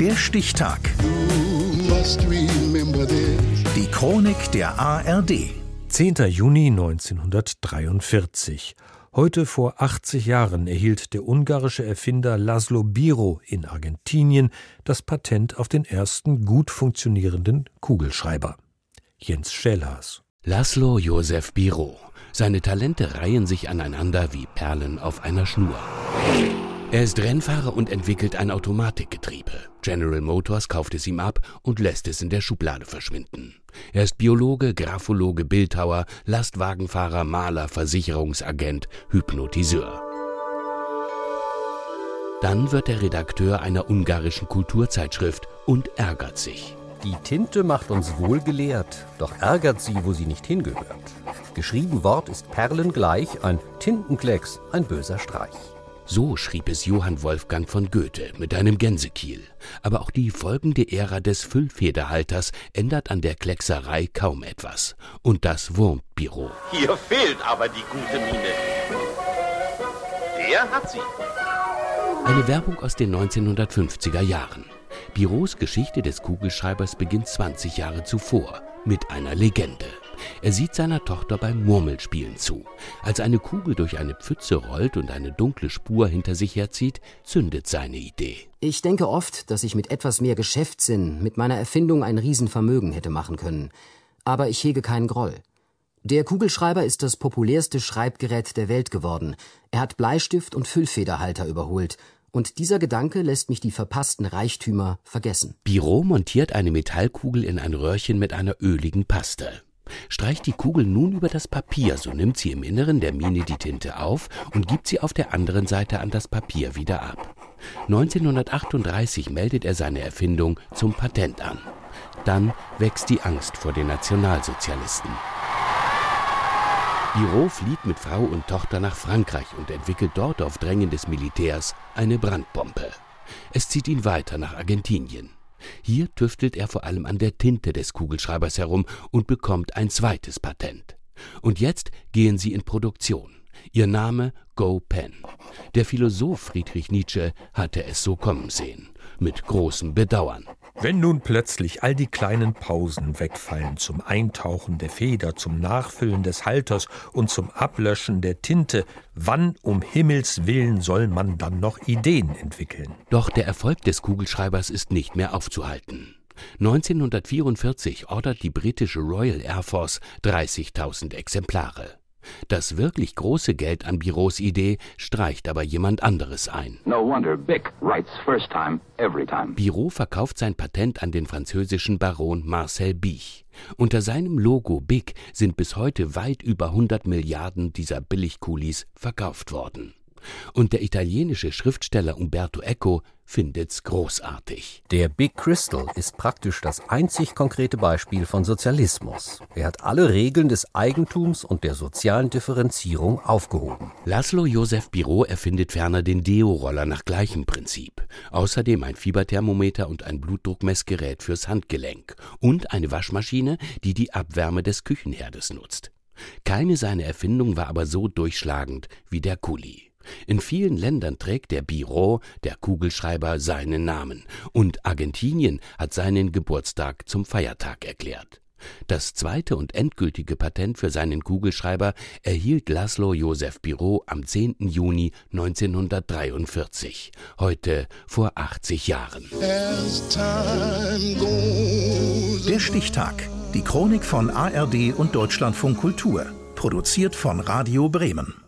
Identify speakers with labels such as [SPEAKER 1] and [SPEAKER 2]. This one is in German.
[SPEAKER 1] Der Stichtag. Die Chronik der ARD.
[SPEAKER 2] 10. Juni 1943. Heute vor 80 Jahren erhielt der ungarische Erfinder Laszlo Biro in Argentinien das Patent auf den ersten gut funktionierenden Kugelschreiber. Jens Schellhaas.
[SPEAKER 3] Laszlo Josef Biro. Seine Talente reihen sich aneinander wie Perlen auf einer Schnur. Er ist Rennfahrer und entwickelt ein Automatikgetriebe. General Motors kauft es ihm ab und lässt es in der Schublade verschwinden. Er ist Biologe, Graphologe, Bildhauer, Lastwagenfahrer, Maler, Versicherungsagent, Hypnotiseur. Dann wird er Redakteur einer ungarischen Kulturzeitschrift und ärgert sich.
[SPEAKER 4] Die Tinte macht uns wohlgelehrt, doch ärgert sie, wo sie nicht hingehört. Geschrieben Wort ist perlengleich, ein Tintenklecks, ein böser Streich.
[SPEAKER 3] So schrieb es Johann Wolfgang von Goethe mit einem Gänsekiel. Aber auch die folgende Ära des Füllfederhalters ändert an der Kleckserei kaum etwas. Und das Wurmbüro.
[SPEAKER 5] Hier fehlt aber die gute Mine. Der hat sie.
[SPEAKER 3] Eine Werbung aus den 1950er Jahren. Biros Geschichte des Kugelschreibers beginnt 20 Jahre zuvor mit einer Legende. Er sieht seiner Tochter beim Murmelspielen zu. Als eine Kugel durch eine Pfütze rollt und eine dunkle Spur hinter sich herzieht, zündet seine Idee.
[SPEAKER 6] Ich denke oft, dass ich mit etwas mehr Geschäftssinn mit meiner Erfindung ein Riesenvermögen hätte machen können. Aber ich hege keinen Groll. Der Kugelschreiber ist das populärste Schreibgerät der Welt geworden. Er hat Bleistift und Füllfederhalter überholt. Und dieser Gedanke lässt mich die verpassten Reichtümer vergessen.
[SPEAKER 3] Biro montiert eine Metallkugel in ein Röhrchen mit einer öligen Paste. Streicht die Kugel nun über das Papier, so nimmt sie im Inneren der Mine die Tinte auf und gibt sie auf der anderen Seite an das Papier wieder ab. 1938 meldet er seine Erfindung zum Patent an. Dann wächst die Angst vor den Nationalsozialisten. Biro flieht mit Frau und Tochter nach Frankreich und entwickelt dort auf Drängen des Militärs eine Brandbombe. Es zieht ihn weiter nach Argentinien. Hier tüftelt er vor allem an der Tinte des Kugelschreibers herum und bekommt ein zweites Patent. Und jetzt gehen sie in Produktion. Ihr Name Go Pen. Der Philosoph Friedrich Nietzsche hatte es so kommen sehen, mit großem Bedauern.
[SPEAKER 2] Wenn nun plötzlich all die kleinen Pausen wegfallen zum Eintauchen der Feder, zum Nachfüllen des Halters und zum Ablöschen der Tinte, wann um Himmels willen soll man dann noch Ideen entwickeln?
[SPEAKER 3] Doch der Erfolg des Kugelschreibers ist nicht mehr aufzuhalten. 1944 ordert die britische Royal Air Force 30.000 Exemplare. Das wirklich große Geld an Biros Idee streicht aber jemand anderes ein.
[SPEAKER 7] No wonder Bic writes first time every time.
[SPEAKER 3] Biro verkauft sein Patent an den französischen Baron Marcel Bich. Unter seinem Logo Bic sind bis heute weit über 100 Milliarden dieser Billigkulis verkauft worden. Und der italienische Schriftsteller Umberto Eco findet's großartig.
[SPEAKER 4] Der Big Crystal ist praktisch das einzig konkrete Beispiel von Sozialismus. Er hat alle Regeln des Eigentums und der sozialen Differenzierung aufgehoben.
[SPEAKER 3] Laszlo Josef Biro erfindet ferner den Deo-Roller nach gleichem Prinzip. Außerdem ein Fieberthermometer und ein Blutdruckmessgerät fürs Handgelenk und eine Waschmaschine, die die Abwärme des Küchenherdes nutzt. Keine seiner Erfindungen war aber so durchschlagend wie der Kuli. In vielen Ländern trägt der Biro, der Kugelschreiber, seinen Namen, und Argentinien hat seinen Geburtstag zum Feiertag erklärt. Das zweite und endgültige Patent für seinen Kugelschreiber erhielt Laszlo Josef Biro am 10. Juni 1943, heute vor 80 Jahren.
[SPEAKER 1] Der Stichtag. Die Chronik von ARD und Deutschlandfunk Kultur. Produziert von Radio Bremen.